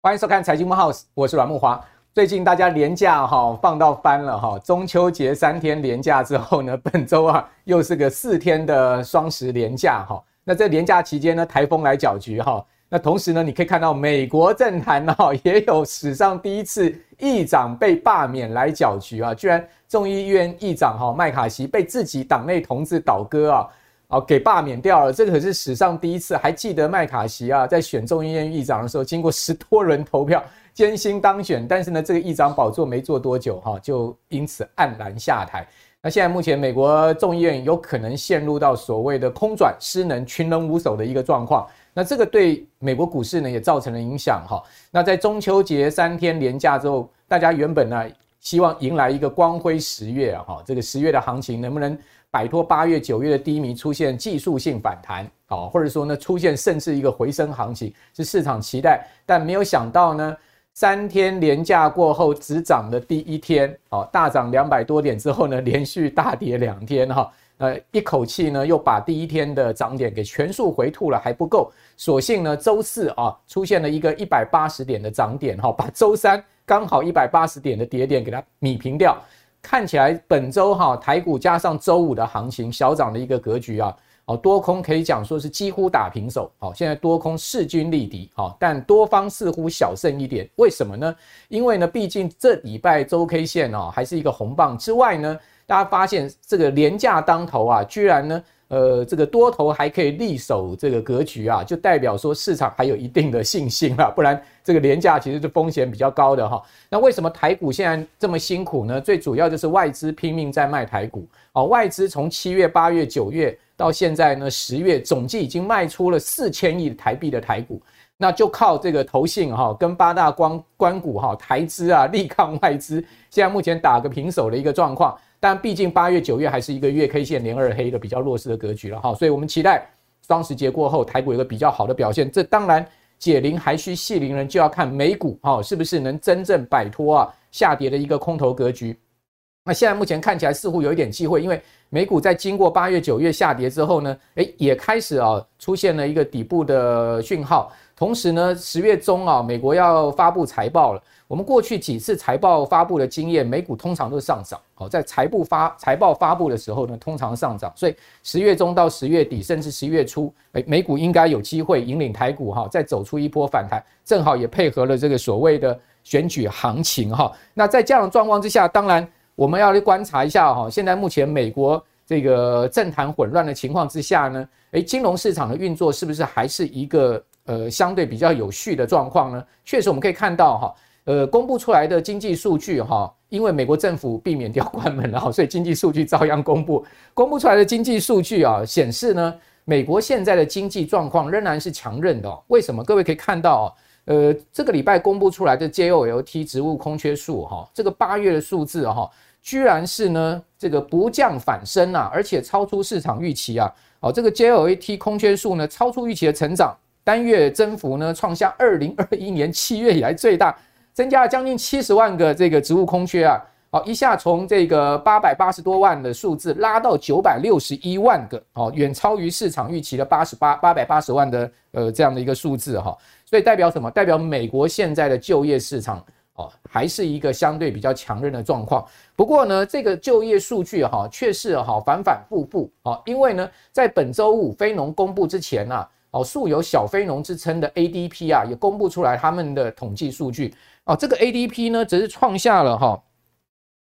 欢迎收看《财经木 house》，我是阮木华。最近大家连假哈放到翻了哈，中秋节三天连假之后呢，本周啊又是个四天的双十连假哈。那在连假期间呢，台风来搅局哈。那同时呢，你可以看到美国政坛哈也有史上第一次议长被罢免来搅局啊，居然众议院议长哈麦卡锡被自己党内同志倒戈啊。哦，给罢免掉了，这可是史上第一次。还记得麦卡锡啊，在选众议院议长的时候，经过十多轮投票，艰辛当选。但是呢，这个议长宝座没坐多久，哈，就因此黯然下台。那现在目前美国众议院有可能陷入到所谓的空转、失能、群龙无首的一个状况。那这个对美国股市呢也造成了影响，哈。那在中秋节三天连假之后，大家原本呢希望迎来一个光辉十月，哈，这个十月的行情能不能？摆脱八月、九月的低迷，出现技术性反弹，啊，或者说呢，出现甚至一个回升行情，是市场期待，但没有想到呢，三天连假过后只涨的第一天，好，大涨两百多点之后呢，连续大跌两天，哈，呃，一口气呢又把第一天的涨点给全数回吐了，还不够，所幸呢，周四啊出现了一个一百八十点的涨点，哈，把周三刚好一百八十点的跌点给它米平掉。看起来本周哈台股加上周五的行情小涨的一个格局啊，哦多空可以讲说是几乎打平手，好，现在多空势均力敌，好，但多方似乎小胜一点，为什么呢？因为呢，毕竟这礼拜周 K 线哦还是一个红棒之外呢，大家发现这个廉价当头啊，居然呢。呃，这个多头还可以力守这个格局啊，就代表说市场还有一定的信心啊，不然这个廉价其实是风险比较高的哈。那为什么台股现在这么辛苦呢？最主要就是外资拼命在卖台股哦，外资从七月、八月、九月到现在呢，十月总计已经卖出了四千亿台币的台股，那就靠这个投信哈跟八大光关股哈台资啊力抗外资，现在目前打个平手的一个状况。但毕竟八月、九月还是一个月 K 线连二黑的比较弱势的格局了哈，所以我们期待双十节过后台股有个比较好的表现。这当然解铃还须系铃人，就要看美股哈是不是能真正摆脱啊下跌的一个空头格局。那现在目前看起来似乎有一点机会，因为美股在经过八月、九月下跌之后呢，诶也开始啊出现了一个底部的讯号。同时呢，十月中啊，美国要发布财报了。我们过去几次财报发布的经验，美股通常都是上涨。好，在财报发财报发布的时候呢，通常上涨。所以十月中到十月底，甚至十一月初，诶，美股应该有机会引领台股哈，再走出一波反弹。正好也配合了这个所谓的选举行情哈。那在这样的状况之下，当然我们要去观察一下哈。现在目前美国这个政坛混乱的情况之下呢，诶，金融市场的运作是不是还是一个呃相对比较有序的状况呢？确实我们可以看到哈。呃，公布出来的经济数据哈，因为美国政府避免掉关门了，所以经济数据照样公布。公布出来的经济数据啊，显示呢，美国现在的经济状况仍然是强韧的。为什么？各位可以看到，呃，这个礼拜公布出来的 JOLT 职务空缺数哈，这个八月的数字哈，居然是呢这个不降反升啊，而且超出市场预期啊。哦，这个 JOLT 空缺数呢，超出预期的成长，单月增幅呢，创下二零二一年七月以来最大。增加了将近七十万个这个职务空缺啊，好，一下从这个八百八十多万的数字拉到九百六十一万个，哦，远超于市场预期的八十八八百八十万的呃这样的一个数字哈，所以代表什么？代表美国现在的就业市场哦还是一个相对比较强韧的状况。不过呢，这个就业数据哈却是哈反反复复啊，因为呢在本周五非农公布之前啊，哦素有小非农之称的 ADP 啊也公布出来他们的统计数据。哦，这个 ADP 呢，只是创下了哈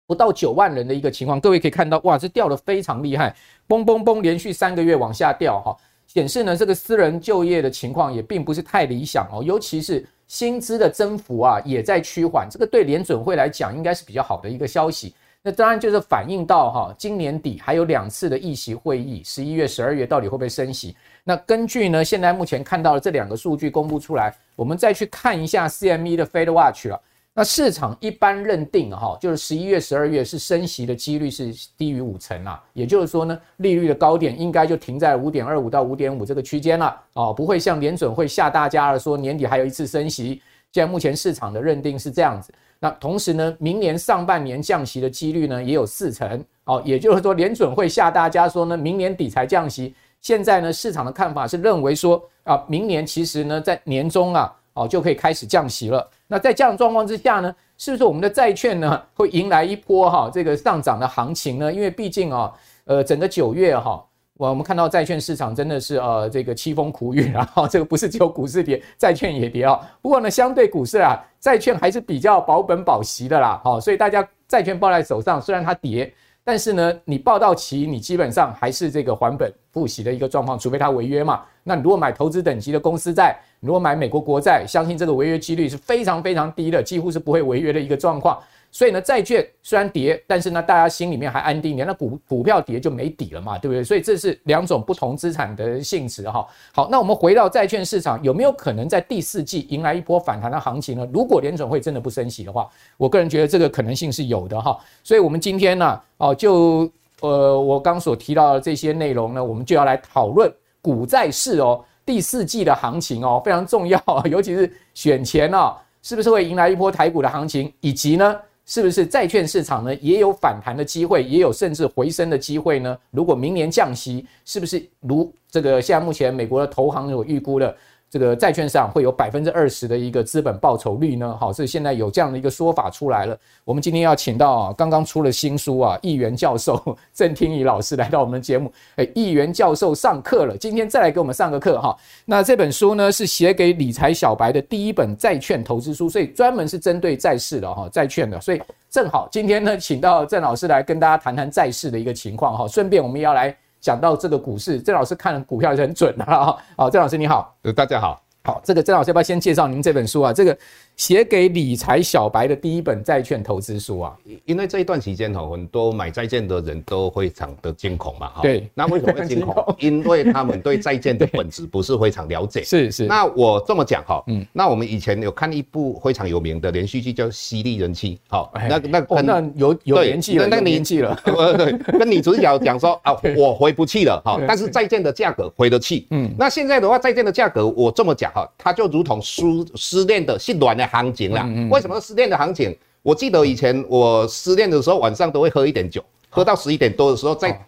不到九万人的一个情况。各位可以看到，哇，这掉的非常厉害，嘣嘣嘣，连续三个月往下掉哈，显示呢这个私人就业的情况也并不是太理想哦，尤其是薪资的增幅啊也在趋缓，这个对联准会来讲应该是比较好的一个消息。那当然就是反映到哈今年底还有两次的议息会议，十一月、十二月到底会不会升息？那根据呢现在目前看到的这两个数据公布出来。我们再去看一下 CME 的 Fed Watch 了。那市场一般认定哈，就是十一月、十二月是升息的几率是低于五成啊。也就是说呢，利率的高点应该就停在五点二五到五点五这个区间了哦，不会像联准会吓大家了，说年底还有一次升息。现在目前市场的认定是这样子。那同时呢，明年上半年降息的几率呢也有四成哦，也就是说联准会吓大家说呢，明年底才降息。现在呢，市场的看法是认为说啊，明年其实呢在年中啊哦就可以开始降息了。那在这样状况之下呢，是不是我们的债券呢会迎来一波哈这个上涨的行情呢？因为毕竟啊，呃，整个九月哈。我们看到债券市场真的是呃这个凄风苦雨，然 后这个不是只有股市跌，债券也跌啊。不过呢，相对股市啊，债券还是比较保本保息的啦。好，所以大家债券抱在手上，虽然它跌，但是呢，你报到期，你基本上还是这个还本付息的一个状况，除非它违约嘛。那如果买投资等级的公司债，如果买美国国债，相信这个违约几率是非常非常低的，几乎是不会违约的一个状况。所以呢，债券虽然跌，但是呢，大家心里面还安定一点。那股股票跌就没底了嘛，对不对？所以这是两种不同资产的性质哈。好，那我们回到债券市场，有没有可能在第四季迎来一波反弹的行情呢？如果联准会真的不升息的话，我个人觉得这个可能性是有的哈。所以我们今天呢，哦，就呃我刚所提到的这些内容呢，我们就要来讨论股债市哦，第四季的行情哦，非常重要，尤其是选前哦，是不是会迎来一波台股的行情，以及呢？是不是债券市场呢也有反弹的机会，也有甚至回升的机会呢？如果明年降息，是不是如这个现在目前美国的投行有预估的？这个债券上会有百分之二十的一个资本报酬率呢？好，是现在有这样的一个说法出来了。我们今天要请到啊，刚刚出了新书啊，议员教授郑听仪老师来到我们节目。哎，议员教授上课了，今天再来给我们上个课哈。那这本书呢是写给理财小白的第一本债券投资书，所以专门是针对债市的哈，债券的。所以正好今天呢，请到郑老师来跟大家谈谈债市的一个情况哈。顺便我们要来。讲到这个股市，郑老师看股票也是很准的啊。好，郑老师你好，呃，大家好。好，这个郑老师要不要先介绍您这本书啊？这个写给理财小白的第一本债券投资书啊。因为这一段期间哈，很多买债券的人都非常的惊恐嘛。哈对。那为什么会惊恐？因为他们对债券的本质不是 非常了解。是是。那我这么讲哈，嗯，那我们以前有看一部非常有名的连续剧叫《犀利人妻》。好，那那哦，那有有年纪了，那年纪了。对，跟女主角讲说啊，我回不去了哈，但是债券的价格回得去。嗯。那现在的话，债券的价格我这么讲。哈，它就如同失失恋的是暖的行情啦。为什么失恋的行情？我记得以前我失恋的时候，晚上都会喝一点酒，喝到十一点多的时候，在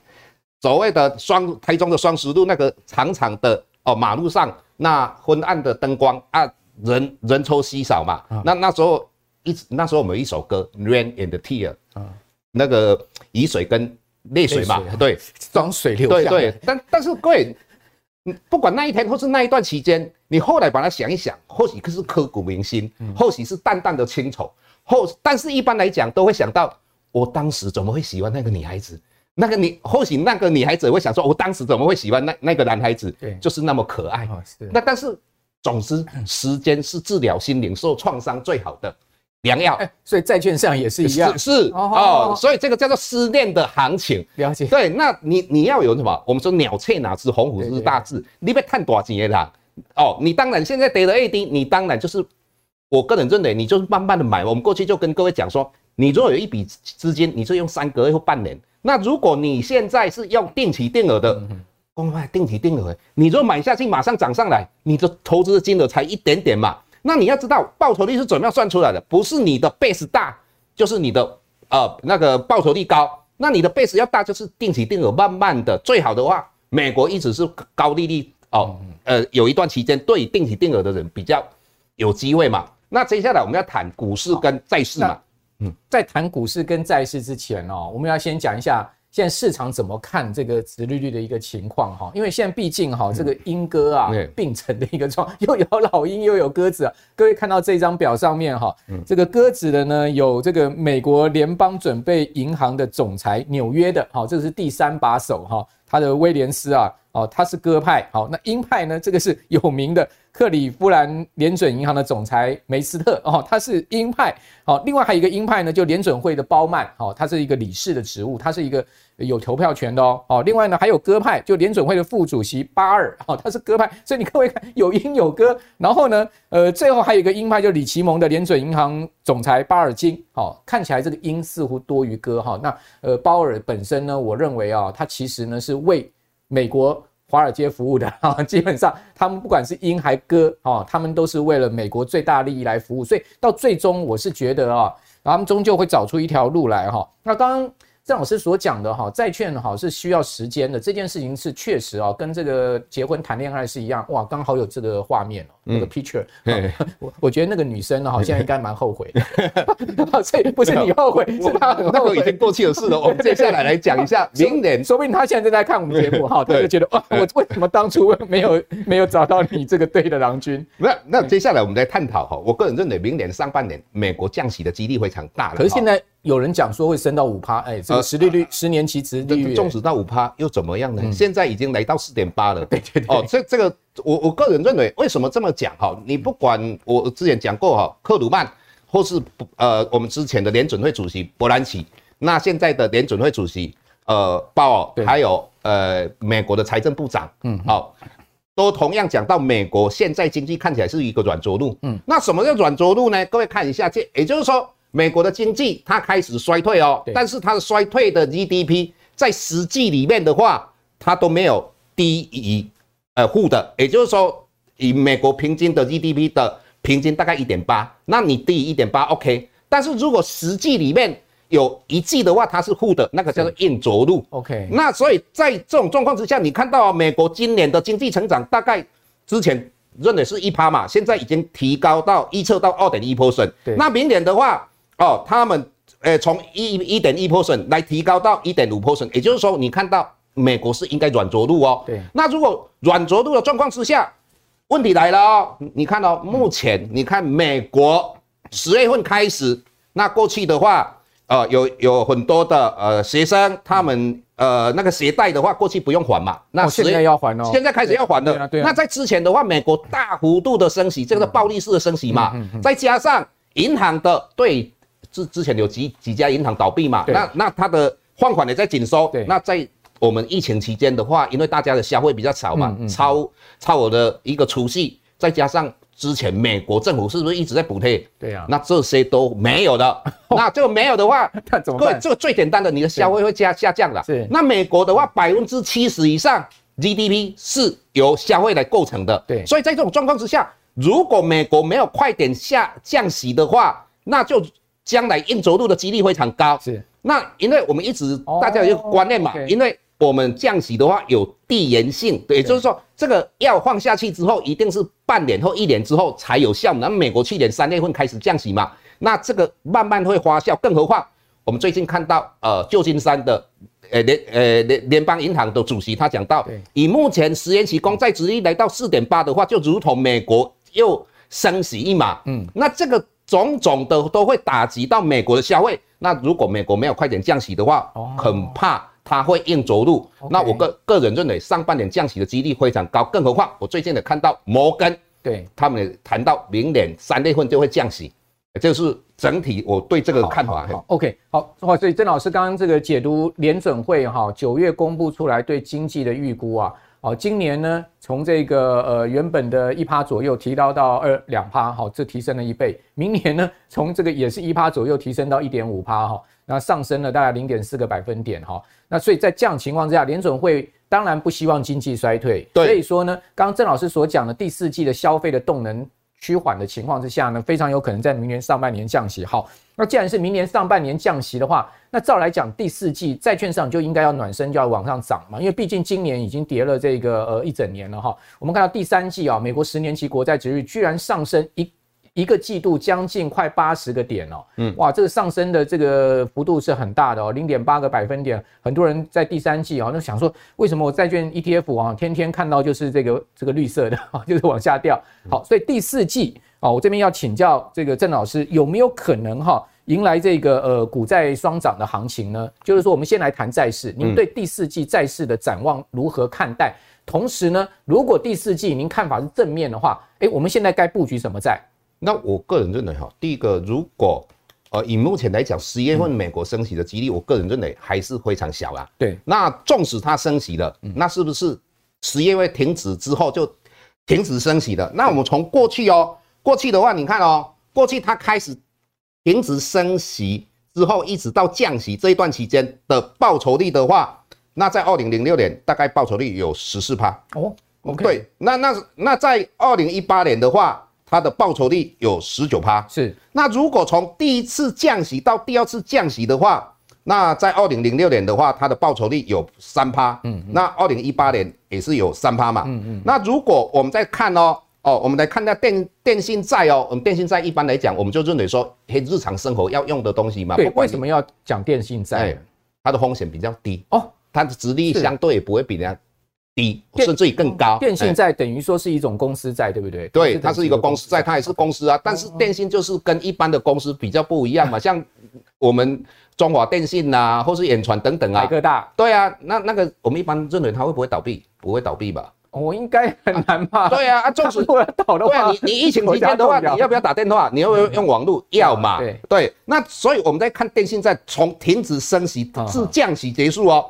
所谓的双台中的双十路那个长长的哦马路上，那昏暗的灯光啊，人人抽稀少嘛。那那时候一那时候我们有一首歌《Rain and Tear》啊，那个雨水跟泪水嘛，对，装水流下。对对，但但是各位。不管那一天或是那一段期间，你后来把它想一想，或许是刻骨铭心，或许是淡淡的清愁，或但是一般来讲都会想到，我当时怎么会喜欢那个女孩子？那个你或许那个女孩子会想说，我当时怎么会喜欢那那个男孩子？对，就是那么可爱。那但是，总之，时间是治疗心灵受创伤最好的。良药，所以债券上也是一样，是，是哦，所以这个叫做失恋的行情。了解，对，那你你要有什么？我们说鸟雀哪知鸿鹄之大志？你被看多少钱啦？哦，你当然现在跌了 AD，你当然就是，我个人认为你就是慢慢的买。我们过去就跟各位讲说，你如果有一笔资金，你就用三个月或半年。那如果你现在是用定期定额的，公开定期定额，你如果买下去马上涨上来，你的投资的金额才一点点嘛。那你要知道报酬率是怎么样算出来的？不是你的 base 大，就是你的呃那个报酬率高。那你的 base 要大，就是定期定额，慢慢的，最好的话，美国一直是高利率哦，呃，有一段期间对定期定额的人比较有机会嘛。那接下来我们要谈股市跟债市嘛。嗯，在谈股市跟债市之前哦，我们要先讲一下。现在市场怎么看这个殖利率的一个情况哈？因为现在毕竟哈，这个鹰鸽啊并存的一个状，又有老鹰又有鸽子啊。各位看到这张表上面哈，这个鸽子的呢有这个美国联邦准备银行的总裁纽约的，好，这个是第三把手哈，他的威廉斯啊，哦，他是鸽派，好，那鹰派呢，这个是有名的。克里夫兰联准银行的总裁梅斯特哦，他是鹰派。好，另外还有一个鹰派呢，就联准会的包曼，好，他是一个理事的职务，他是一个有投票权的哦。好，另外呢还有鸽派，就联准会的副主席巴尔，好，他是鸽派。所以你各位看，有鹰有鸽。然后呢，呃，最后还有一个鹰派，就李奇蒙的联准银行总裁巴尔金。好，看起来这个鹰似乎多于鸽哈。那呃，鲍尔本身呢，我认为啊，他其实呢是为美国。华尔街服务的啊，基本上他们不管是鹰还鸽啊，他们都是为了美国最大利益来服务，所以到最终我是觉得啊，他们终究会找出一条路来哈。那刚刚。郑老师所讲的哈，债券哈是需要时间的，这件事情是确实啊，跟这个结婚谈恋爱是一样哇，刚好有这个画面哦，那个 picture，我我觉得那个女生呢，好像应该蛮后悔的，所以不是你后悔，是她很后悔，那个已经过去的事了。我们接下来来讲一下明年，说不定她现在正在看我们节目哈，她就觉得哇，我为什么当初 没有没有找到你这个对的郎君？那那接下来我们再探讨哈，我个人认为明年上半年美国降息的几率非常大，可是现在。有人讲说会升到五趴，哎，这个殖利率、呃、十年期殖利率，纵使到五趴又怎么样呢？嗯、现在已经来到四点八了。对对对。哦，这这个我我个人认为，为什么这么讲哈？你不管我之前讲过哈，克鲁曼，或是呃我们之前的联准会主席伯南奇，那现在的联准会主席呃鲍尔，还有呃美国的财政部长，嗯，好，都同样讲到美国现在经济看起来是一个软着陆。嗯，那什么叫软着陆呢？各位看一下，这也就是说。美国的经济它开始衰退哦，但是它的衰退的 GDP 在实际里面的话，它都没有低于呃负的，也就是说，以美国平均的 GDP 的平均大概一点八，那你低于一点八 OK，但是如果实际里面有一季的话，它是负的，那个叫做硬着陆。OK。那所以在这种状况之下，你看到美国今年的经济成长大概之前认为是一趴嘛，现在已经提高到预测到二点一 percent，那明年的话。哦，他们呃从一一点一 percent 来提高到一点五 percent，也就是说，你看到美国是应该软着陆哦。对。那如果软着陆的状况之下，问题来了哦。你看到、哦、目前，你看美国十月份开始，那过去的话，呃，有有很多的呃学生，他们呃那个鞋贷的话，过去不用还嘛。那现在要还哦。现在开始要还的。对啊，对啊。那在之前的话，美国大幅度的升息，这个暴力式的升息嘛，再加上银行的对。之之前有几几家银行倒闭嘛？那那它的放款也在紧缩。对，那在我们疫情期间的话，因为大家的消费比较少嘛，嗯嗯、超超额的一个储蓄，再加上之前美国政府是不是一直在补贴？对呀、啊，那这些都没有的。那这个没有的话，那怎么办？这个最简单的，你的消费会下下降了。是。那美国的话，百分之七十以上 GDP 是由消费来构成的。对。所以在这种状况之下，如果美国没有快点下降息的话，那就。将来硬着陆的几率非常高，是。那因为我们一直大家有一个观念嘛，因为我们降息的话有递延性，对，也就是说这个药放下去之后，一定是半年或一年之后才有效。那美国去年三月份开始降息嘛，那这个慢慢会发酵。更何况我们最近看到，呃，旧金山的呃联呃联联邦银行的主席他讲到，以目前十年期公债殖利率来到四点八的话，就如同美国又升息一码。嗯，那这个。种种的都会打击到美国的消费。那如果美国没有快点降息的话，很怕它会硬着陆。那我个个人认为，上半年降息的几率非常高。更何况我最近也看到摩根，对他们也谈到明年三月份就会降息，这是整体我对这个看法。OK，好，所以郑老师刚刚这个解读联准会哈九月公布出来对经济的预估啊。好，今年呢，从这个呃原本的一趴左右提高到二两趴，好，这提升了一倍。明年呢，从这个也是一趴左右提升到一点五趴，哈，那上升了大概零点四个百分点，哈。那所以在这样情况之下，联准会当然不希望经济衰退，对，所以说呢，刚刚郑老师所讲的第四季的消费的动能趋缓的情况之下呢，非常有可能在明年上半年降息。好，那既然是明年上半年降息的话，那照来讲，第四季债券上就应该要暖身，就要往上涨嘛。因为毕竟今年已经跌了这个呃一整年了哈。我们看到第三季啊，美国十年期国债殖率居然上升一一个季度将近快八十个点哦。嗯，哇，这个上升的这个幅度是很大的哦，零点八个百分点。很多人在第三季啊，就想说，为什么我债券 ETF 啊，天天看到就是这个这个绿色的，就是往下掉。好，所以第四季啊，我这边要请教这个郑老师，有没有可能哈迎来这个呃股债双涨的行情呢？就是说，我们先来谈债市，您对第四季债市的展望如何看待？同时呢，如果第四季您看法是正面的话，诶，我们现在该布局什么债？那我个人认为哈，第一个，如果呃以目前来讲，十月份美国升息的几率，我个人认为还是非常小啦。对，那纵使它升息了，那是不是十月份停止之后就停止升息了？那我们从过去哦，过去的话，你看哦，过去它开始停止升息之后，一直到降息这一段期间的报酬率的话，那在二零零六年大概报酬率有十四趴哦。OK，对，那那那在二零一八年的话，它的报酬率有十九趴。是，那如果从第一次降息到第二次降息的话，那在二零零六年的话，它的报酬率有三趴。嗯，那二零一八年也是有三趴嘛。嗯嗯。那如果我们再看哦哦，我们来看那电电信债哦，我们电信债一般来讲，我们就认为说，日常生活要用的东西嘛。对，为什么要讲电信债？哎，它的风险比较低哦，它的殖利率相对也不会比人家。低，甚至于更高。电信债等于说是一种公司债，对不对？对，它是一个公司债，它也是公司啊。但是电信就是跟一般的公司比较不一样嘛，像我们中华电信呐，或是远传等等啊。台哥大。对啊，那那个我们一般认为它会不会倒闭？不会倒闭吧？我应该很难吧？对啊，啊，就是 如果倒的话，你你疫情期间的话，你要不要打电话？你要不要用网络？要嘛。对对。那所以我们在看电信债从停止升息至降息结束哦。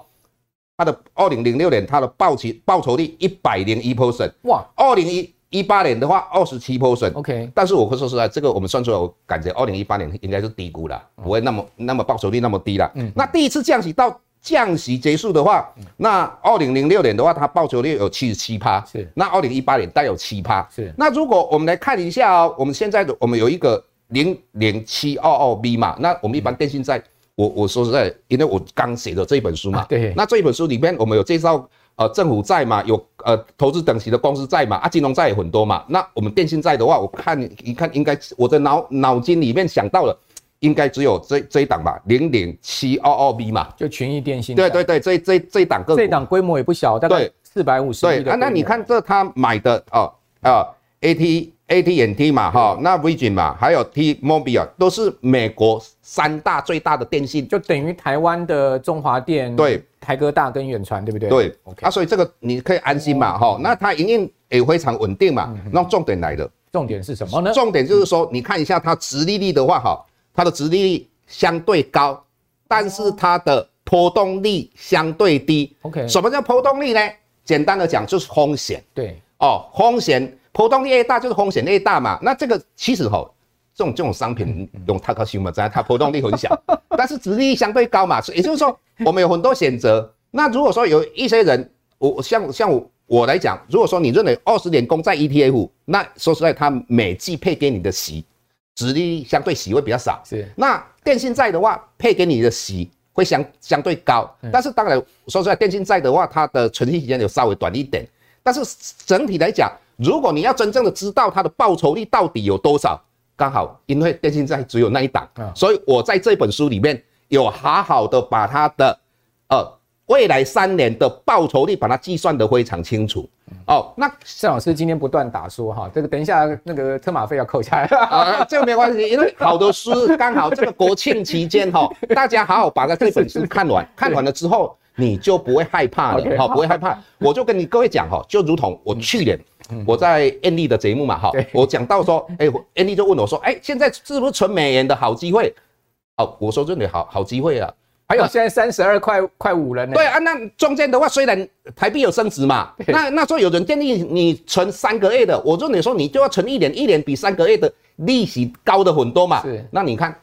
它的二零零六年，它的报期报酬率一百零一 percent，哇！二零一一八年的话，二十七 percent，OK。但是我会说实在，这个我们算出来，我感觉二零一八年应该是低估了，不会那么那么报酬率那么低了。嗯。那第一次降息到降息结束的话，那二零零六年的话，它报酬率有七十七趴，是。那二零一八年带有七趴，是。那如果我们来看一下哦，我们现在的我们有一个零零七二二 B 嘛，那我们一般电信债。我我说实在，因为我刚写的这一本书嘛，啊、对，那这一本书里面我们有介绍，呃，政府债嘛，有呃投资等级的公司债嘛，啊，金融债也很多嘛。那我们电信债的话，我看一看，应该我的脑脑筋里面想到了，应该只有这这一档吧，零零七二二 B 嘛，就群益电信。对对对，这这这一档个，这档规模也不小，大概四百五十。对啊，那你看这他买的啊啊 AT。AT&T 嘛，哈，那 Virgin 嘛，还有 T-Mobile 都是美国三大最大的电信，就等于台湾的中华电、对，台哥大跟远传，对不对？对，Okay. 啊，所以这个你可以安心嘛，哈、哦，那它营运也非常稳定嘛。那、嗯、重点来了，重点是什么呢？重点就是说，你看一下它直利率的话，哈，它的直利率相对高，但是它的波动率相对低。OK，什么叫波动率呢？简单的讲就是风险。对，哦，风险。波动越大，就是风险越大嘛。那这个其实吼，这种这种商品用它高兴嘛，在它波动率很小，但是值利率相对高嘛。也就是说，我们有很多选择。那如果说有一些人，我像像我我来讲，如果说你认为二十年公债 ETF，那说实在，它每季配给你的息，值利率相对息会比较少。是。那电信债的话，配给你的息会相相对高，但是当然说实在，电信债的话，它的存续时间有稍微短一点，但是整体来讲。如果你要真正的知道它的报酬率到底有多少，刚好因为电信债只有那一档，所以我在这本书里面有好好的把它的呃未来三年的报酬率把它计算得非常清楚。哦，那谢老师今天不断打说哈，这个等一下那个车马费要扣下来 啊，这个没关系，因为好的书刚好这个国庆期间哈，大家好好把它这本书看完，看完了之后你就不会害怕了哈，不会害怕。我就跟你各位讲哈，就如同我去年。我在 Andy 的节目嘛，哈，我讲到说，哎，Andy 就问我说，哎，现在是不是存美元的好机会？哦，我说这里好好机会啊，还有现在三十二块快五了呢。对啊，那中间的话虽然台币有升值嘛，那那时候有人建议你存三个月的，我说你说你就要存一年，一年比三个月的利息高的很多嘛。是，那你看。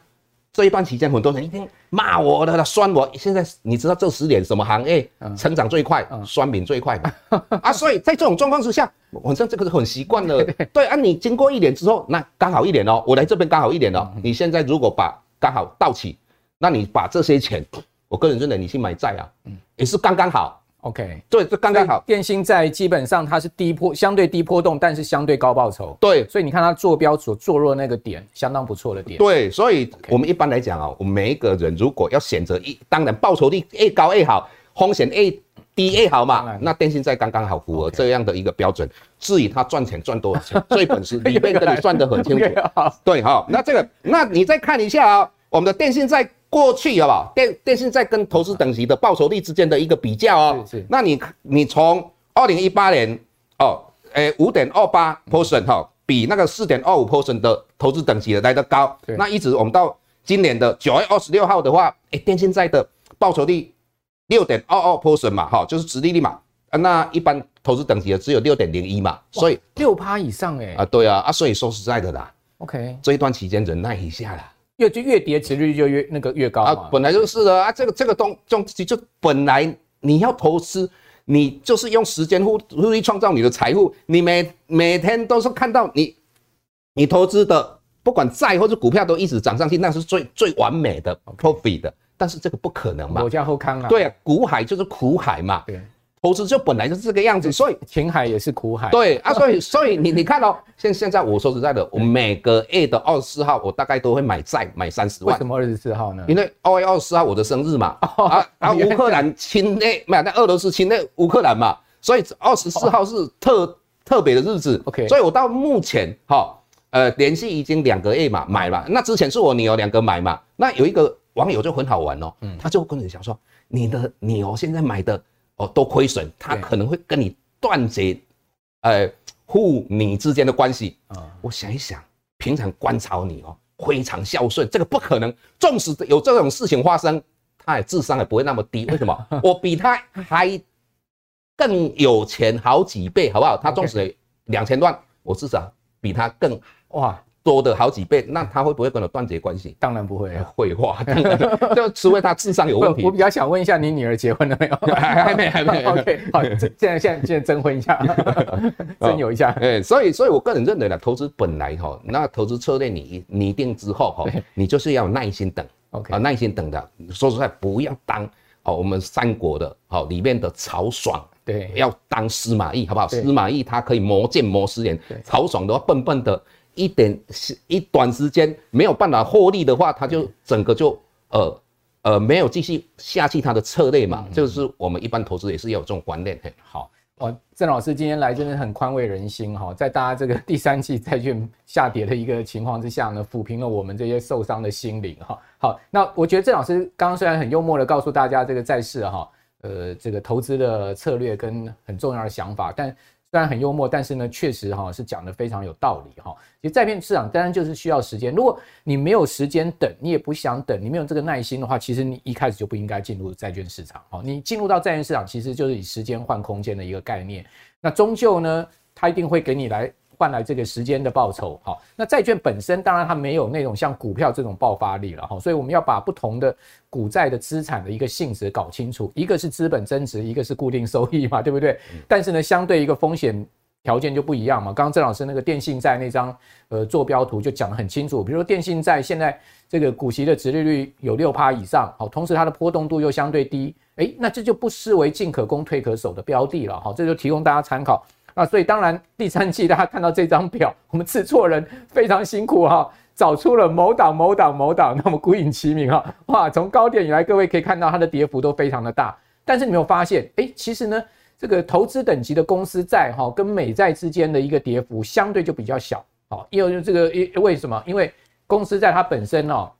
这一段期间，很多人一定骂我的，酸我。现在你知道这十年什么行业成长最快？酸民最快嘛？啊，所以在这种状况之下，反正这个是很习惯了。对啊，你经过一年之后，那刚好一年哦，我来这边刚好一年哦。你现在如果把刚好到期，那你把这些钱，我个人认为你去买债啊，也是刚刚好。OK，对，这刚刚好。电信在基本上它是低波，相对低波动，但是相对高报酬。对，所以你看它坐标所坐落那个点，相当不错的点。对，所以我们一般来讲啊，我们每一个人如果要选择一，当然报酬率越高越好，风险越低越好嘛。那电信在刚刚好符合这样的一个标准。至于它赚钱赚多少钱，这一本事里面跟你 算得很清楚。对好，那这个，那你再看一下啊，我们的电信债。过去好不好？电电信债跟投资等级的报酬率之间的一个比较哦。是是。那你你从二零一八年哦，诶五点二八 percent 哈，比那个四点二五 percent 的投资等级的来得高。对那一直我们到今年的九月二十六号的话，诶电信债的报酬率六点二二 percent 嘛，哈，就是直利率嘛。啊，那一般投资等级的只有六点零一嘛，所以六趴以上诶。啊，对啊，啊，所以说实在的啦。OK，这一段期间忍耐一下啦。越就越跌，殖利率就越那个越高啊，本来就是的啊，这个这个东东西就本来你要投资，你就是用时间复复利创造你的财富。你每每天都是看到你你投资的，不管债或者股票都一直涨上去，那是最最完美的 profit 的。但是这个不可能嘛？我家后康啊。对啊，股海就是苦海嘛。对。投资就本来就是这个样子，所以情海也是苦海。对啊，所以所以你你看哦，现现在我说实在的，我每个月的二十四号，我大概都会买债买三十万。为什么二十四号呢？因为二月二十四号我的生日嘛，啊啊，乌克兰侵略，没有，那俄罗斯侵略乌克兰嘛，所以二十四号是特特别的日子。OK，所以我到目前哈，呃，连续已经两个月嘛买嘛，那之前是我女儿两个买嘛，那有一个网友就很好玩哦，他就跟你讲说，你的女儿现在买的。哦，都亏损，他可能会跟你断绝，呃，父女之间的关系啊。我想一想，平常观察你哦，非常孝顺，这个不可能。纵使有这种事情发生，他的智商也不会那么低。为什么？我比他还更有钱好几倍，好不好？他纵使两千万，我至少比他更哇。多的好几倍，那他会不会跟我断绝关系？当然不会，废话，就除非他智商有问题。我比较想问一下，你女儿结婚了没有？还没，还没。OK，好，现在现在现在征婚一下，征友一下。哎，所以所以我个人认为呢，投资本来哈，那投资策略你拟定之后哈，你就是要耐心等，OK 啊，耐心等的。说实在，不要当哦，我们三国的哦里面的曹爽，对，要当司马懿，好不好？司马懿他可以磨剑磨十年，曹爽的话笨笨的。一点是一短时间没有办法获利的话，他就整个就呃呃没有继续下去他的策略嘛，嗯、就是我们一般投资也是要有这种观念。好，哦，郑老师今天来真的很宽慰人心哈，在大家这个第三季债券下跌的一个情况之下呢，抚平了我们这些受伤的心灵哈。好，那我觉得郑老师刚刚虽然很幽默的告诉大家这个债市哈，呃，这个投资的策略跟很重要的想法，但。虽然很幽默，但是呢，确实哈是讲的非常有道理哈。其实债券市场当然就是需要时间，如果你没有时间等，你也不想等，你没有这个耐心的话，其实你一开始就不应该进入债券市场。哈，你进入到债券市场，其实就是以时间换空间的一个概念。那终究呢，它一定会给你来。换来这个时间的报酬，好，那债券本身当然它没有那种像股票这种爆发力了哈，所以我们要把不同的股债的资产的一个性质搞清楚，一个是资本增值，一个是固定收益嘛，对不对？但是呢，相对一个风险条件就不一样嘛。刚刚郑老师那个电信债那张呃坐标图就讲得很清楚，比如说电信债现在这个股息的殖利率有六趴以上，好，同时它的波动度又相对低，哎，那这就不失为进可攻退可守的标的了，好，这就提供大家参考。那，所以当然第三季大家看到这张表，我们制作人非常辛苦哈，找出了某党某党某党，那么孤影齐名哈，哇，从高点以来，各位可以看到它的跌幅都非常的大，但是你没有发现，哎，其实呢，这个投资等级的公司债哈，跟美债之间的一个跌幅相对就比较小，好，因为这个因为什么？因为公司债它本身哦，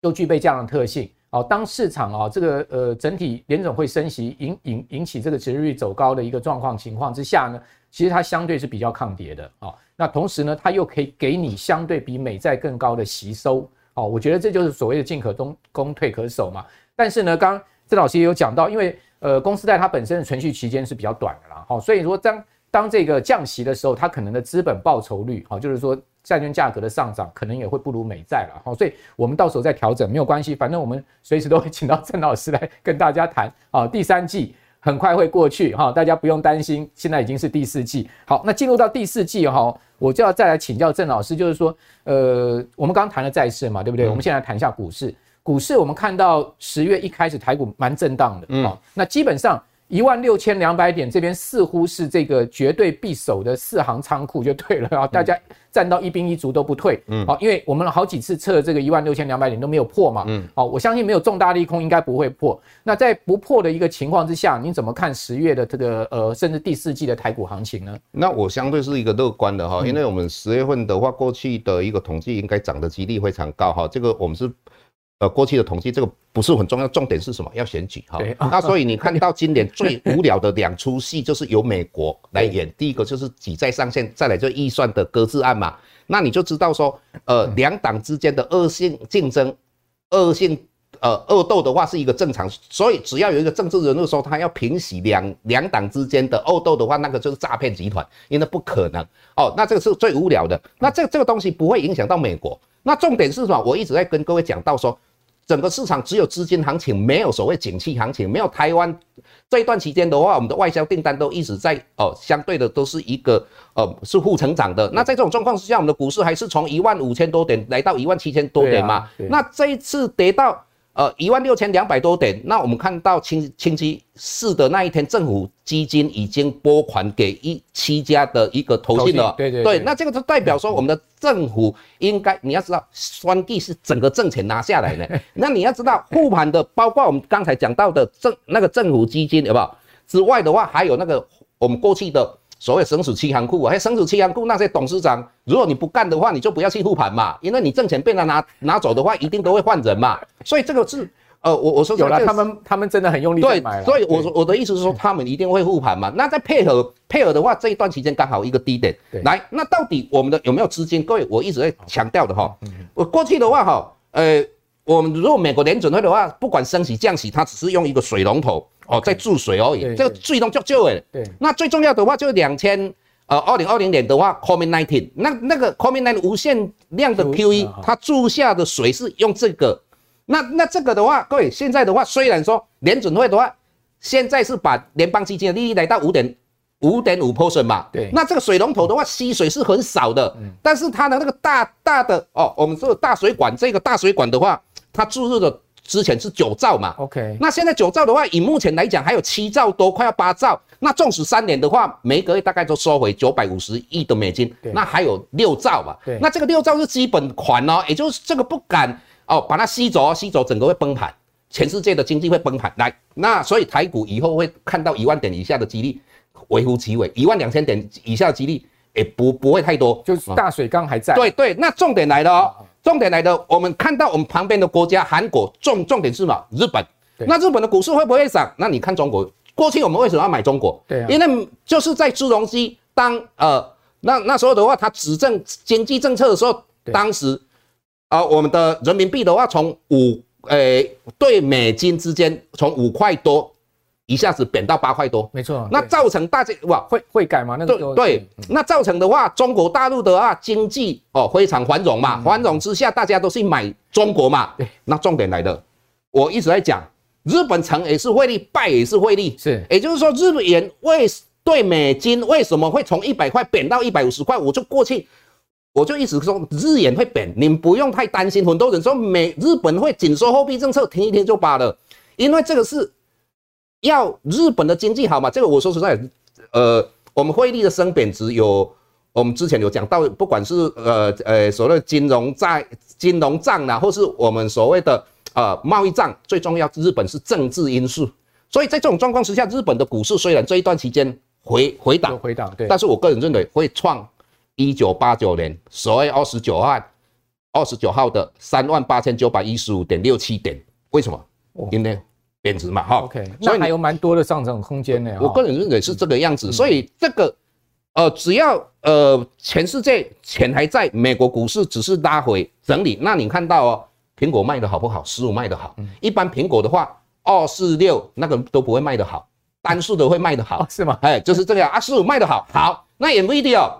都具备这样的特性。好，当市场啊这个呃整体联总会升息引引引起这个殖利率走高的一个状况情况之下呢，其实它相对是比较抗跌的啊。那同时呢，它又可以给你相对比美债更高的吸收。哦，我觉得这就是所谓的进可攻攻退可守嘛。但是呢，刚刚郑老师也有讲到，因为呃公司债它本身的存续期间是比较短的啦。好，所以说当当这个降息的时候，它可能的资本报酬率，好，就是说。债券价格的上涨可能也会不如美债了，好，所以我们到时候再调整没有关系，反正我们随时都会请到郑老师来跟大家谈。好，第三季很快会过去，哈，大家不用担心，现在已经是第四季。好，那进入到第四季哈，我就要再来请教郑老师，就是说，呃，我们刚刚谈了债市嘛，对不对？我们现在来谈一下股市。股市我们看到十月一开始台股蛮震荡的，嗯，那基本上。一万六千两百点这边似乎是这个绝对必守的四行仓库就对了啊，大家站到一兵一卒都不退，嗯，好，因为我们好几次测这个一万六千两百点都没有破嘛，嗯，好，我相信没有重大利空应该不会破。那在不破的一个情况之下，你怎么看十月的这个呃，甚至第四季的台股行情呢？那我相对是一个乐观的哈，因为我们十月份的话，过去的一个统计应该涨的几率非常高哈，这个我们是。呃，过去的统计这个不是很重要，重点是什么？要选举哈。那所以你看到今年最无聊的两出戏，就是由美国来演。第一个就是挤在上限，再来就预算的搁置案嘛。那你就知道说，呃，两党之间的恶性竞争、恶性呃恶斗的话是一个正常。所以只要有一个政治人物说他要平息两两党之间的恶斗的话，那个就是诈骗集团，因为不可能哦。那这个是最无聊的。那这这个东西不会影响到美国。那重点是什么？我一直在跟各位讲到说，整个市场只有资金行情，没有所谓景气行情，没有台湾这一段期间的话，我们的外销订单都一直在哦，相对的都是一个呃是负成长的。那在这种状况之下，我们的股市还是从一万五千多点来到一万七千多点嘛。那这一次跌到。呃，一万六千两百多点，那我们看到清星期四的那一天，政府基金已经拨款给一七家的一个投信了。对对对，那这个就代表说，我们的政府应该你要知道，双地是整个挣钱拿下来的。那你要知道，护盘的包括我们刚才讲到的政那个政府基金有没有？之外的话，还有那个我们过去的。所谓省属期行库，还有省属七行库那些董事长，如果你不干的话，你就不要去护盘嘛，因为你挣钱被他拿拿走的话，一定都会换人嘛。所以这个是，呃，我我说有了，他们他们真的很用力。对，所以我说我的意思是说，他们一定会护盘嘛。那再配合配合的话，这一段期间刚好一个低点。来，那到底我们的有没有资金？各位，我一直在强调的哈，我过去的话哈，呃，我们如果美国联准会的话，不管升息降息，它只是用一个水龙头。哦，在注水而已，这个最终就就诶。对，那最重要的话就是两千呃二零二零年的话，COVID nineteen，那那个 COVID nineteen 无限量的 QE，它注下的水是用这个。那那这个的话，各位现在的话，虽然说联准会的话，现在是把联邦基金的利率来到五点五点五 percent 嘛。对。那这个水龙头的话，吸水是很少的，但是它的那个大大的哦，我们说大水管，这个大水管的话，它注入的。之前是九兆嘛，OK，那现在九兆的话，以目前来讲还有七兆多，快要八兆。那纵使三年的话，每个月大概都收回九百五十亿的美金，那还有六兆嘛。对，那这个六兆是基本款哦，也就是这个不敢哦把它吸走，吸走整个会崩盘，全世界的经济会崩盘。来，那所以台股以后会看到一万点以下的几率微乎其微，一万两千点以下的几率也不不会太多，就是大水缸还在。对对，那重点来了哦。重点来的，我们看到我们旁边的国家韩国，重重点是嘛？日本，那日本的股市会不会涨？那你看中国，过去我们为什么要买中国？对、啊，因为就是在朱镕基当呃那那时候的话，他执政经济政策的时候，当时啊、呃、我们的人民币的话从五诶对美金之间从五块多。一下子贬到八块多，没错，那造成大家哇会会改吗？那个对对，那造成的话，中国大陆的话经济哦非常繁荣嘛，繁荣之下大家都是买中国嘛。对，那重点来了，我一直在讲，日本成也是汇率，败也是汇率，是，也就是说日本元为对美金为什么会从一百块贬到一百五十块？我就过去，我就一直说日元会贬，你们不用太担心。很多人说美日本会紧缩货币政策，听一听就罢了，因为这个是。要日本的经济好嘛？这个我说实在，呃，我们汇率的升贬值有，我们之前有讲到，不管是呃呃所谓金融债、金融账呐，或是我们所谓的呃贸易账，最重要，日本是政治因素。所以在这种状况之下，日本的股市虽然这一段期间回回档，回档，对，但是我个人认为会创一九八九年十二月二十九号二十九号的三万八千九百一十五点六七点。为什么？因为。贬值嘛，哈，OK，所以还有蛮多的上涨空间呢。我个人认为是这个样子，所以这个，呃，只要呃全世界钱还在，美国股市只是拉回整理，那你看到哦，苹果卖的好不好？十五卖的好，一般苹果的话，二四六那个都不会卖的好，单数的会卖的好，是吗？哎，就是这个样啊，十五卖的好，好，那 NVIDIA，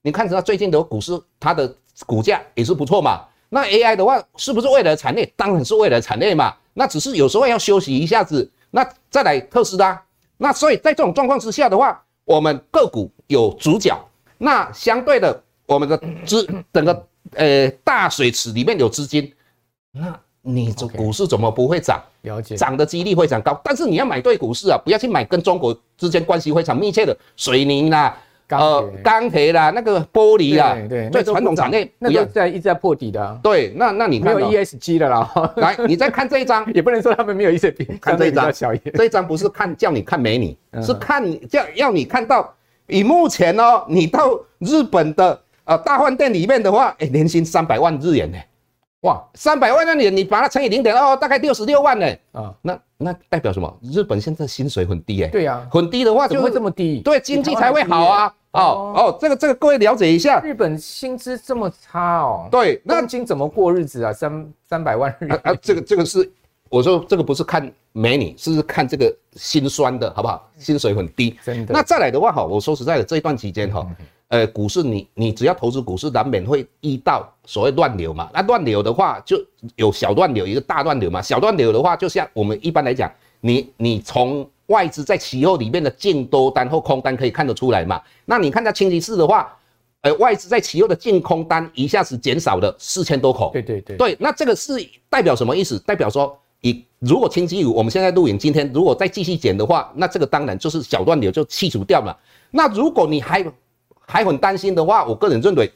你看它最近的股市，它的股价也是不错嘛。那 AI 的话，是不是未来的产业？当然是未来的产业嘛。那只是有时候要休息一下子，那再来特斯拉。那所以在这种状况之下的话，我们个股有主角，那相对的，我们的资 整个呃大水池里面有资金，那你这股市怎么不会涨？了解，涨的几率非常高。但是你要买对股市啊，不要去买跟中国之间关系非常密切的水泥啦。呃，钢铁啦，那个玻璃啦，对对，最传统产业，那个在一直在破底的、啊。对，那那你看没有 ESG 的啦。来，你再看这一张，也不能说他们没有 ESG。看这一张，这一张不是看叫你看美女，是看叫要你看到，以目前哦，你到日本的呃大饭店里面的话，哎，年薪三百万日元呢。哇，三百万那你你把它乘以零点二，大概六十六万呢。啊，那那代表什么？日本现在薪水很低哎。对呀，很低的话怎么会这么低？对，经济才会好啊。哦哦，这个这个各位了解一下，日本薪资这么差哦。对，那东京怎么过日子啊？三三百万日元啊，这个这个是我说这个不是看美女，是看这个心酸的好不好？薪水很低，真的。那再来的话哈，我说实在的，这一段期间哈，呃，股市你你只要投资股市，难免会遇到所谓乱流嘛。那乱流的话，就有小乱流，一个大乱流嘛。小乱流的话，就像我们一般来讲，你你从外资在期货里面的净多单或空单可以看得出来嘛。那你看到星期四的话，呃，外资在期货的净空单一下子减少了四千多口。对对对。对，那这个是代表什么意思？代表说，以如果星期五我们现在录影，今天如果再继续减的话，那这个当然就是小乱流就去除掉了。那如果你还还很担心的话，我个人认为，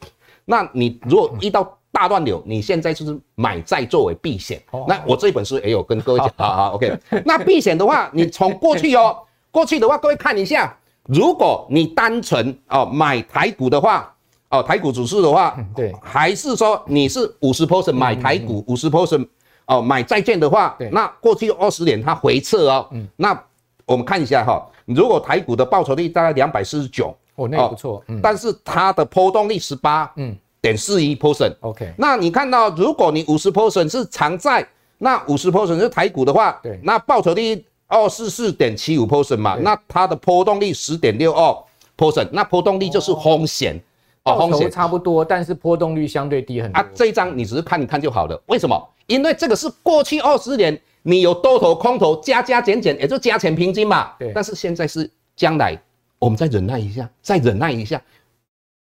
那你如果遇到大乱流，你现在就是买债作为避险。那我这本书也有跟各位讲，好好，OK。那避险的话，你从过去哦，过去的话，各位看一下，如果你单纯哦买台股的话，哦台股指数的话，对，还是说你是五十 percent 买台股，五十 percent 哦买债券的话，对，那过去二十年它回撤哦，那我们看一下哈，如果台股的报酬率大概两百四十九。哦，那个不错，嗯，但是它的波动率十八，嗯，点四一 percent，OK，那你看到，如果你五十 percent 是长债，那五十 percent 是台股的话，对，那报酬率二四四点七五 percent 嘛，那它的波动率十点六二 percent，那波动率就是风险，哦，风险。差不多，但是波动率相对低很多。啊，这一张你只是看一看就好了，为什么？因为这个是过去二十年你有多头空头加加减减，也就加权平均嘛，对，但是现在是将来。我们再忍耐一下，再忍耐一下，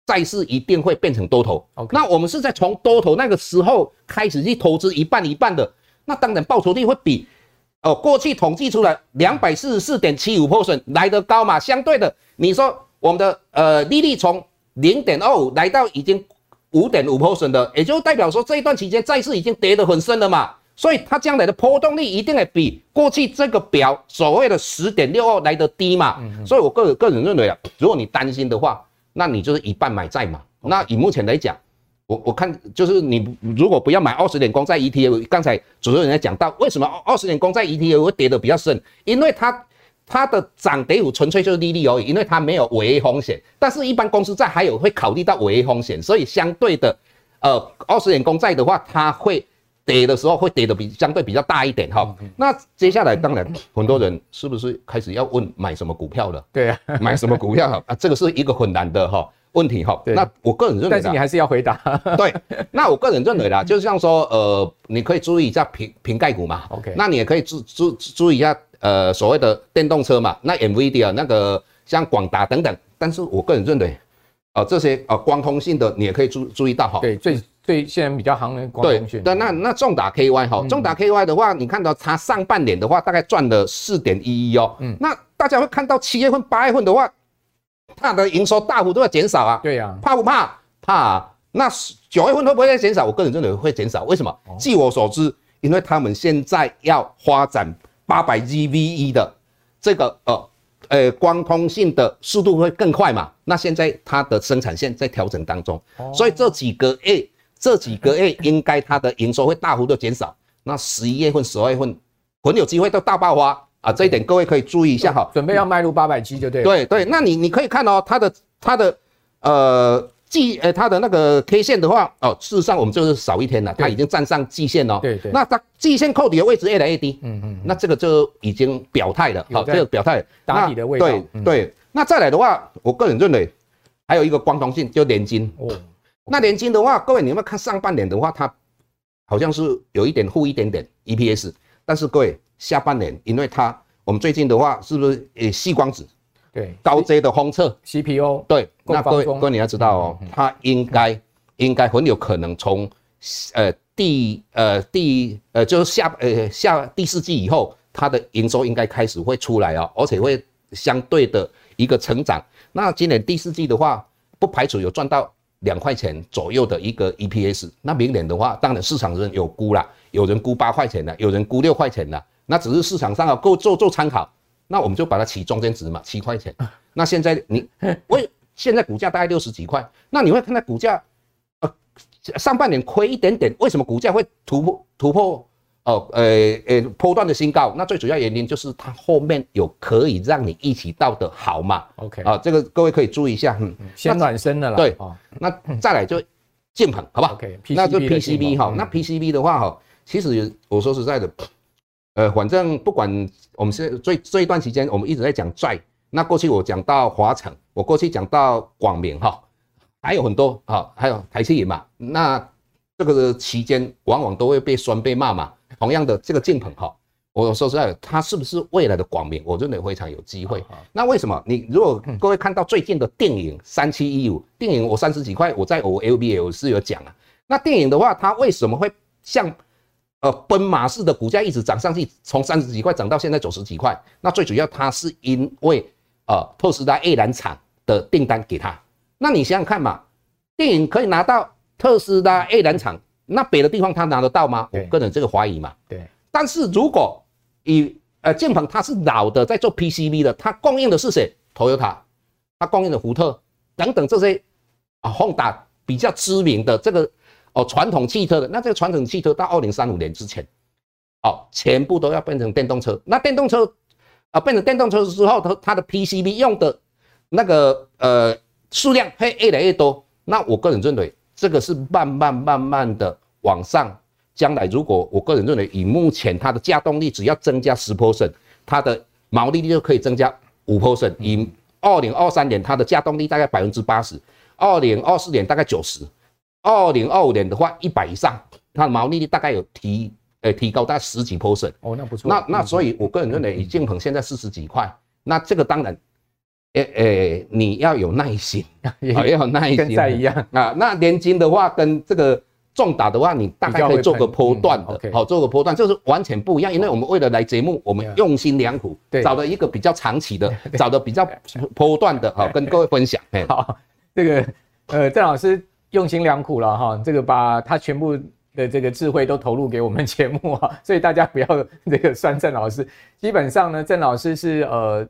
债市一定会变成多头。那我们是在从多头那个时候开始去投资一半一半的，那当然报酬率会比哦过去统计出来两百四十四点七五 percent 来得高嘛。相对的，你说我们的呃利率从零点二五来到已经五点五 percent 的，也就代表说这一段期间债市已经跌得很深了嘛。所以它将来的波动率一定会比过去这个表所谓的十点六二来得低嘛。所以我个人个人认为啊，如果你担心的话，那你就是一半买债嘛。那以目前来讲，我我看就是你如果不要买二十年公债 ETF，刚才主持人也讲到，为什么二十年公债 ETF 会跌得比较深？因为它它的涨跌幅纯粹就是利率而已，因为它没有违约风险。但是一般公司债还有会考虑到违约风险，所以相对的，呃，二十年公债的话，它会。跌的时候会跌的比相对比较大一点哈，那接下来当然很多人是不是开始要问买什么股票了？对啊，买什么股票 啊？这个是一个很难的哈问题哈。那我个人认为，但是你还是要回答。对，那我个人认为啦，就像说呃，你可以注意一下瓶瓶盖股嘛。OK，那你也可以注注注意一下呃所谓的电动车嘛，那 NVIDIA 那个像广达等等。但是我个人认为，呃这些呃光通信的你也可以注注意到哈。对，最。对，现在比较行的光通讯。对，那那重达 KY 哈，重达 KY 的话，你看到它上半年的话，大概赚了四点一一哦。嗯。那大家会看到七月份、八月份的话，它的营收大幅都要减少啊。对呀。怕不怕？怕啊。那九月份会不会再减少？我个人认为会减少。为什么？据我所知，因为他们现在要发展八百 GVE 的这个呃呃光通信的速度会更快嘛。那现在它的生产线在调整当中，所以这几个月。这几个月 应该它的营收会大幅度减少，那十一月份、十二月份很有机会都大爆发啊！这一点各位可以注意一下哈。准备要迈入八百七就对。对对，那你你可以看哦，它的它的呃季呃它的那个 K 线的话哦，事实上我们就是少一天了，它已经站上季线了。对对。那它季线扣底的位置越来越低，嗯嗯，那这个就已经表态了，好，这个表态打底的位置。对对，那再来的话，我个人认为还有一个光通信，就联晶哦。那年金的话，各位你有没有看上半年的话，它好像是有一点负一点点 EPS，但是各位下半年，因为它我们最近的话是不是呃矽光子对高阶的封测 CPO 对，那各位各位你要知道哦，它应该应该很有可能从呃第呃第呃就是下呃下第四季以后，它的营收应该开始会出来哦，而且会相对的一个成长。那今年第四季的话，不排除有赚到。两块钱左右的一个 EPS，那明年的话，当然市场人有估啦，有人估八块钱的，有人估六块钱的，那只是市场上啊够做做参考，那我们就把它起中间值嘛，七块钱。那现在你，我现在股价大概六十几块，那你会看到股价，呃，上半年亏一点点，为什么股价会突破突破？哦，呃呃，波段的新高，那最主要原因就是它后面有可以让你一起到的好嘛。OK，啊，这个各位可以注意一下，嗯，先暖身的了。对，哦，那再来就键盘，好不好？OK，那就 PCB 哈，那 PCB 的话哈，其实我说实在的，呃，反正不管我们现在最这一段时间，我们一直在讲债。那过去我讲到华城，我过去讲到广明哈，还有很多啊，还有台积电嘛，那这个期间往往都会被酸被骂嘛。同样的这个敬鹏哈，我说实在的，他是不是未来的广明？我认为非常有机会。那为什么？你如果各位看到最近的电影三七一五电影，我三十几块，我在我 LBL 是有讲啊。那电影的话，它为什么会像呃奔马式的股价一直涨上去，从三十几块涨到现在九十几块？那最主要它是因为呃特斯拉 A 蓝厂的订单给他。那你想想看嘛，电影可以拿到特斯拉 A 蓝厂。那别的地方他拿得到吗？我个人这个怀疑嘛。对。但是如果以呃建鹏他是老的在做 PCB 的，他供应的是谁？Toyota，他供应的福特等等这些啊，Honda 比较知名的这个哦传统汽车的，那这个传统汽车到二零三五年之前，哦全部都要变成电动车。那电动车啊变成电动车之后，它它的 PCB 用的那个呃数量会越来越多。那我个人认为这个是慢慢慢慢的。往上，将来如果我个人认为，以目前它的价动力只要增加十 percent，它的毛利率就可以增加五 percent。以二零二三年它的价动力大概百分之八十，二零二四年大概九十，二零二五年的话一百以上，它的毛利率大概有提呃提高大概十几 percent。哦，那不错。那那所以我个人认为，以敬鹏现在四十几块，那这个当然，诶诶，你要有耐心，要有耐心。跟在一样啊，那年金的话跟这个。重打的话，你大概可以做个波段的，好、做个波段，就是完全不一样。因为我们为了来节目，我们用心良苦，找了一个比较长期的，找的比较波段的，好跟各位分享。好，这个呃，郑老师用心良苦了哈，这个把他全部的这个智慧都投入给我们节目啊，所以大家不要这个酸郑老师。基本上呢，郑老师是呃。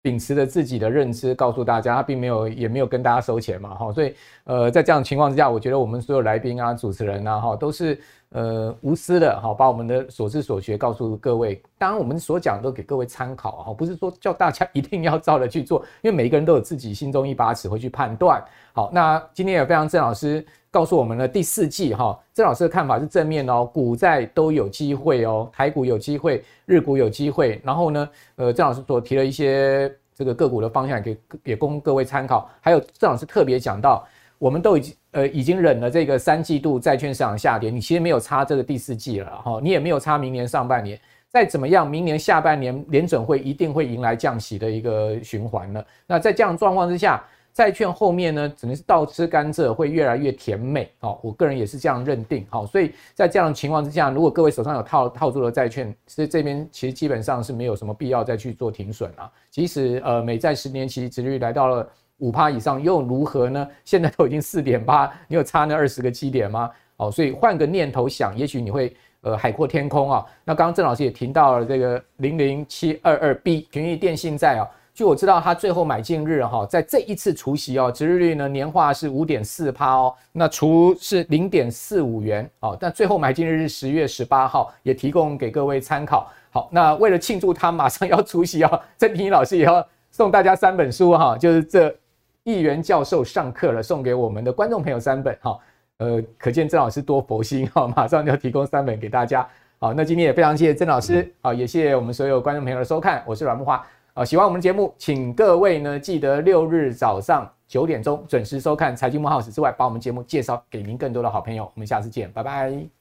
秉持着自己的认知，告诉大家，他并没有，也没有跟大家收钱嘛，哈，所以，呃，在这样的情况之下，我觉得我们所有来宾啊、主持人啊，哈，都是呃无私的，哈，把我们的所知所学告诉各位。当然，我们所讲都给各位参考，哈，不是说叫大家 一定要照着去做，因为每一个人都有自己心中一把尺会去判断。好，那今天也非常郑老师。告诉我们的第四季哈，郑老师的看法是正面哦，股债都有机会哦，台股有机会，日股有机会。然后呢，呃，郑老师所提了一些这个个股的方向，给也供各位参考。还有郑老师特别讲到，我们都已经呃已经忍了这个三季度债券市场下跌，你其实没有差这个第四季了哈，你也没有差明年上半年。再怎么样，明年下半年联准会一定会迎来降息的一个循环了。那在这样状况之下，债券后面呢，只能是倒吃甘蔗，会越来越甜美。好，我个人也是这样认定。好，所以在这样的情况之下，如果各位手上有套套住的债券，其实这边其实基本上是没有什么必要再去做停损了。即使呃美债十年期殖率来到了五趴以上，又如何呢？现在都已经四点八，你有差那二十个基点吗？好，所以换个念头想，也许你会呃海阔天空啊。那刚刚郑老师也提到了这个零零七二二 B 群益电信债啊。据我知道，他最后买进日哈，在这一次除息哦，值日率呢年化是五点四趴哦，那除是零点四五元哦，但最后买进日是十月十八号，也提供给各位参考。好，那为了庆祝他马上要除息哦，郑平老师也要送大家三本书哈，就是这议员教授上课了，送给我们的观众朋友三本哈。呃，可见郑老师多佛心哈，马上就要提供三本给大家。好，那今天也非常谢谢郑老师，好，也谢谢我们所有观众朋友的收看，我是阮木花。啊，喜欢我们的节目，请各位呢记得六日早上九点钟准时收看《财经慕 House》之外，把我们节目介绍给您更多的好朋友。我们下次见，拜拜。